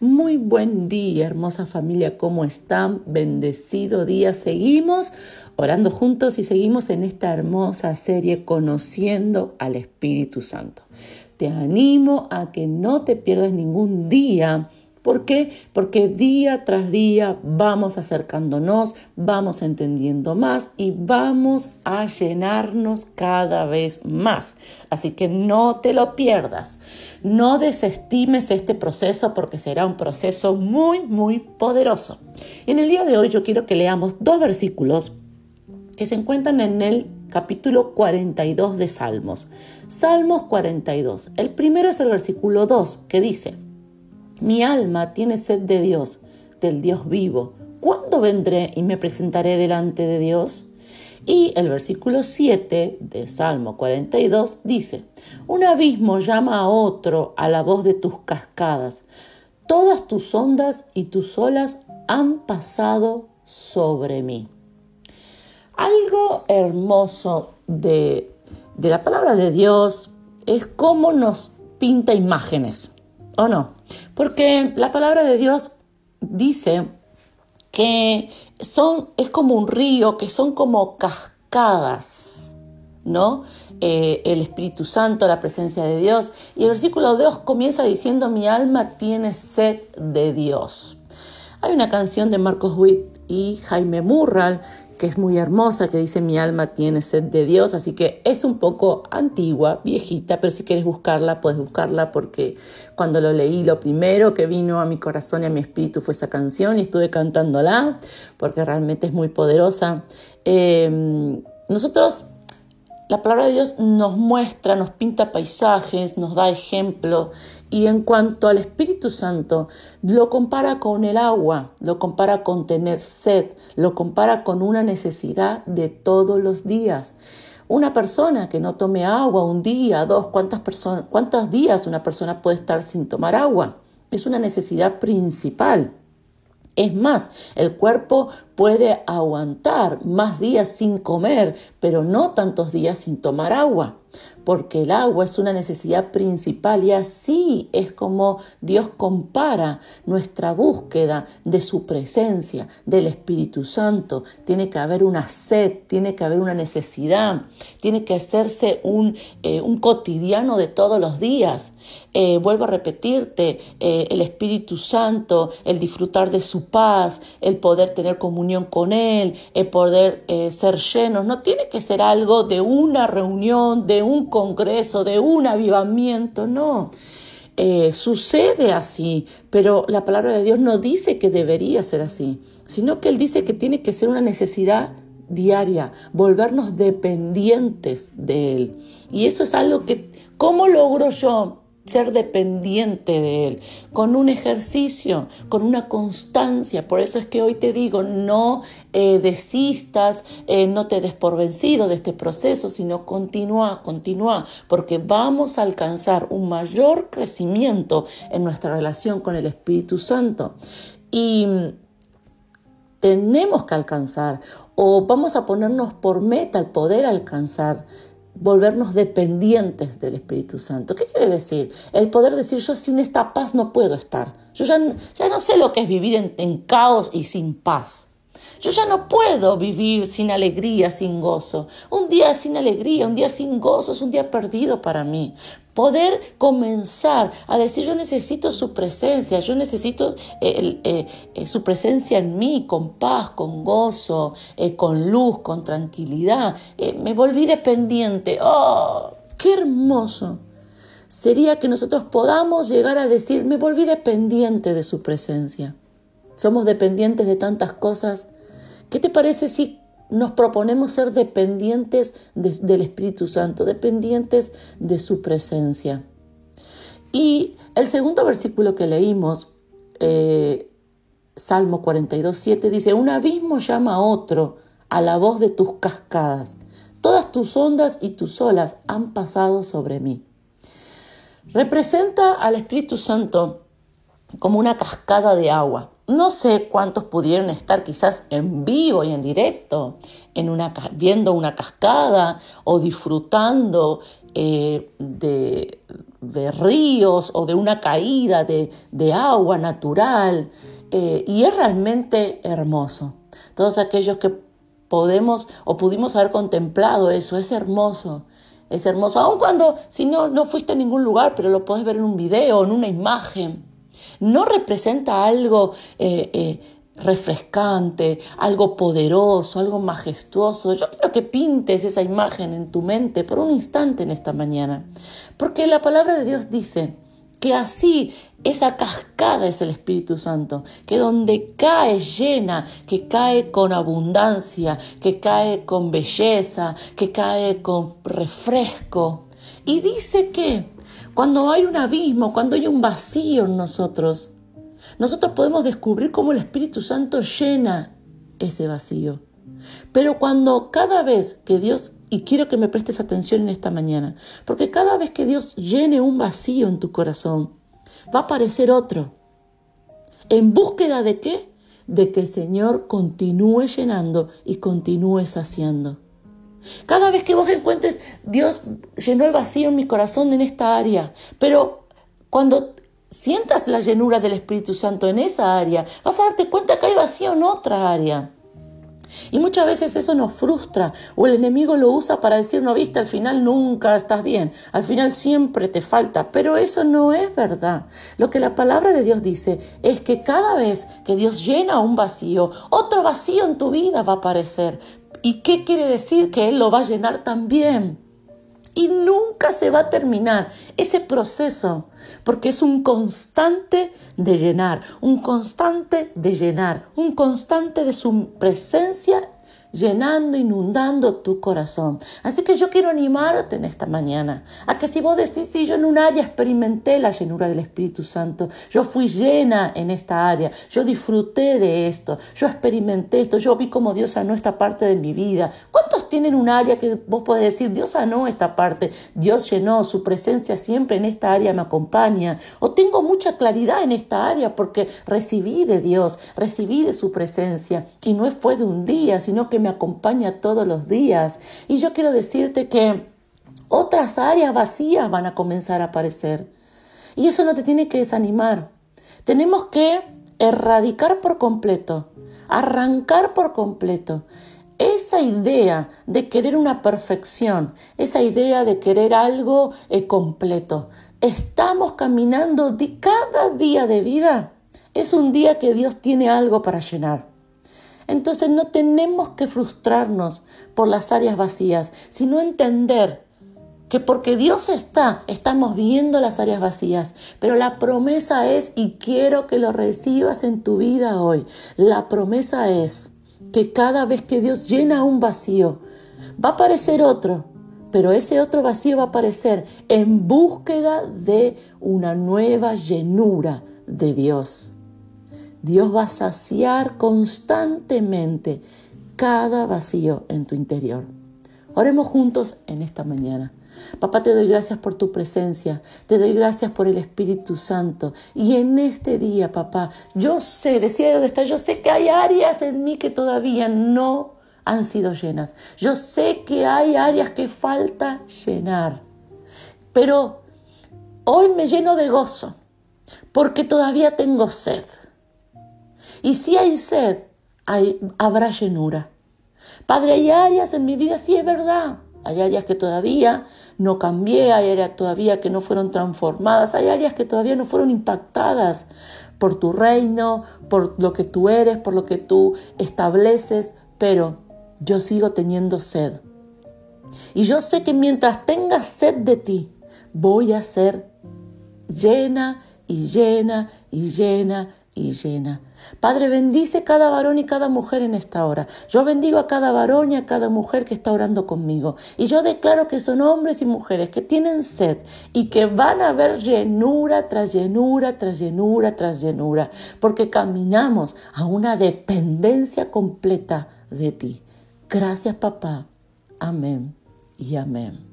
Muy buen día, hermosa familia, ¿cómo están? Bendecido día. Seguimos orando juntos y seguimos en esta hermosa serie conociendo al Espíritu Santo. Te animo a que no te pierdas ningún día ¿Por qué? Porque día tras día vamos acercándonos, vamos entendiendo más y vamos a llenarnos cada vez más. Así que no te lo pierdas. No desestimes este proceso porque será un proceso muy, muy poderoso. En el día de hoy yo quiero que leamos dos versículos que se encuentran en el capítulo 42 de Salmos. Salmos 42. El primero es el versículo 2 que dice, mi alma tiene sed de Dios, del Dios vivo. ¿Cuándo vendré y me presentaré delante de Dios? Y el versículo 7 de Salmo 42 dice, Un abismo llama a otro a la voz de tus cascadas. Todas tus ondas y tus olas han pasado sobre mí. Algo hermoso de, de la palabra de Dios es cómo nos pinta imágenes, ¿o no? Porque la palabra de Dios dice que son, es como un río, que son como cascadas, ¿no? Eh, el Espíritu Santo, la presencia de Dios. Y el versículo 2 comienza diciendo, mi alma tiene sed de Dios. Hay una canción de Marcos Witt y Jaime Murral que es muy hermosa, que dice mi alma tiene sed de Dios, así que es un poco antigua, viejita, pero si quieres buscarla, puedes buscarla porque cuando lo leí, lo primero que vino a mi corazón y a mi espíritu fue esa canción y estuve cantándola porque realmente es muy poderosa. Em, nosotros la palabra de Dios nos muestra, nos pinta paisajes, nos da ejemplo y en cuanto al Espíritu Santo, lo compara con el agua, lo compara con tener sed, lo compara con una necesidad de todos los días. Una persona que no tome agua un día, dos, ¿cuántas personas, cuántos días una persona puede estar sin tomar agua? Es una necesidad principal. Es más, el cuerpo puede aguantar más días sin comer, pero no tantos días sin tomar agua porque el agua es una necesidad principal y así es como Dios compara nuestra búsqueda de su presencia, del Espíritu Santo. Tiene que haber una sed, tiene que haber una necesidad, tiene que hacerse un, eh, un cotidiano de todos los días. Eh, vuelvo a repetirte, eh, el Espíritu Santo, el disfrutar de su paz, el poder tener comunión con Él, el poder ser llenos, no tiene que ser algo de una reunión, de un congreso, de un avivamiento, no. Eh, sucede así, pero la palabra de Dios no dice que debería ser así, sino que Él dice que tiene que ser una necesidad diaria, volvernos dependientes de Él. Y eso es algo que, ¿cómo logro yo ser dependiente de Él, con un ejercicio, con una constancia. Por eso es que hoy te digo, no eh, desistas, eh, no te des por vencido de este proceso, sino continúa, continúa, porque vamos a alcanzar un mayor crecimiento en nuestra relación con el Espíritu Santo. Y tenemos que alcanzar o vamos a ponernos por meta el poder alcanzar volvernos dependientes del Espíritu Santo. ¿Qué quiere decir? El poder decir yo sin esta paz no puedo estar. Yo ya, no sé lo que es vivir en, en caos y sin paz. Yo ya no puedo vivir sin alegría, sin gozo. Un día sin alegría, un día sin gozo es un día perdido para mí. Poder comenzar a decir yo necesito su presencia, yo necesito eh, eh, eh, su presencia en mí, con paz, con gozo, con luz, con tranquilidad. me volví dependiente. ¡Oh! ¡Qué hermoso! Sería que nosotros podamos llegar a decir, me volví dependiente de su presencia. Somos dependientes de tantas cosas ¿Qué te parece si nos proponemos ser dependientes del Espíritu Santo, dependientes de su presencia? Y el segundo versículo que leímos, eh, Salmo 42, 7, dice, un abismo llama a otro a la voz de tus cascadas. Todas tus ondas y tus olas han pasado sobre mí. Representa al Espíritu Santo como una cascada de agua. No sé cuántos pudieron estar quizás en vivo y en directo, en una, viendo una cascada o disfrutando eh, de, ríos o de una caída de, agua natural. Eh, y es realmente hermoso. Todos aquellos que podemos o pudimos haber contemplado eso, es hermoso. Es hermoso, aun cuando si no, no fuiste a ningún lugar, pero lo podés ver en un video, en una imagen no representa algo eh, eh, refrescante, algo poderoso, algo majestuoso. Yo quiero que pintes esa imagen en tu mente por un instante en esta mañana, porque la palabra de Dios dice que así esa cascada es el Espíritu Santo, que donde cae llena, que cae con abundancia, que cae con belleza, que cae con refresco. Y dice que cuando hay un abismo, cuando hay un vacío en nosotros, nosotros podemos descubrir cómo el Espíritu Santo llena ese vacío. Pero cuando cada vez que Dios, y quiero que me prestes atención en esta mañana, porque cada vez que Dios llene un vacío en tu corazón, va a aparecer otro. ¿En búsqueda de qué? De que el Señor continúe llenando y continúe saciando. Cada vez que vos encuentres, Dios llenó el vacío en mi corazón en esta área, pero cuando sientas la llenura del Espíritu Santo en esa área, vas a darte cuenta que hay vacío en otra área. Y muchas veces eso nos frustra o el enemigo lo usa para decir, no viste, al final nunca estás bien, al final siempre te falta, pero eso no es verdad. Lo que la palabra de Dios dice es que cada vez que Dios llena un vacío, otro vacío en tu vida va a aparecer, ¿Y qué quiere decir? Que Él lo va a llenar también. Y nunca se va a terminar ese proceso, porque es un constante de llenar, un constante de llenar, un constante de su presencia llenando, inundando tu corazón. Así que yo quiero animarte en esta mañana a que si vos decís, si yo en un área experimenté la llenura del Espíritu Santo, yo fui llena en esta área, yo disfruté de esto, yo experimenté esto, yo vi cómo Dios sanó esta parte de mi vida. ¿Cuántos tienen un área que vos podés decir, Dios sanó esta parte, Dios llenó, su presencia siempre en esta área me acompaña? O tengo mucha claridad en esta área porque recibí de Dios, recibí de su presencia y no fue de un día, sino que me acompaña todos los días. Y yo quiero decirte que otras áreas vacías van a comenzar a aparecer. Y eso no te tiene que desanimar. Tenemos que erradicar por completo, arrancar por completo esa idea de querer una perfección, esa idea de querer algo eh, completo. Estamos caminando cada día de vida. Es un día que Dios tiene algo para llenar. Entonces no tenemos que frustrarnos por las áreas vacías, sino entender que porque Dios está, estamos viendo las áreas vacías, pero la promesa es, y quiero que lo recibas en tu vida hoy, la promesa es que cada vez que Dios llena un vacío, va a aparecer otro, pero ese otro vacío va a aparecer en búsqueda de una nueva llenura de Dios. Dios va a saciar constantemente cada vacío en tu interior. Oremos juntos en esta mañana. Papá, te doy gracias por tu presencia, te doy gracias por el Espíritu Santo. Y en este día, papá, yo sé, decía dónde está, yo sé que hay áreas en mí que todavía no han sido llenas. Yo sé que hay áreas que falta llenar. Pero hoy me lleno de gozo, porque todavía tengo sed. Y si hay sed, habrá llenura. Padre, hay áreas en mi vida, sí es verdad. Hay áreas que todavía no cambié, hay áreas todavía que no fueron transformadas, hay áreas que todavía no fueron impactadas por tu reino, por lo que tú eres, por lo que tú estableces, pero yo sigo teniendo sed. Y yo sé que mientras tenga sed de ti, voy a ser llena y llena y llena y llena. Padre, bendice cada varón y cada mujer en esta hora. Yo bendigo a cada varón y a cada mujer que está orando conmigo. Y yo declaro que son hombres y mujeres que tienen sed y que van a ver llenura tras llenura, tras llenura, tras llenura, porque caminamos a una dependencia completa de ti. Gracias, papá. Amén y amén.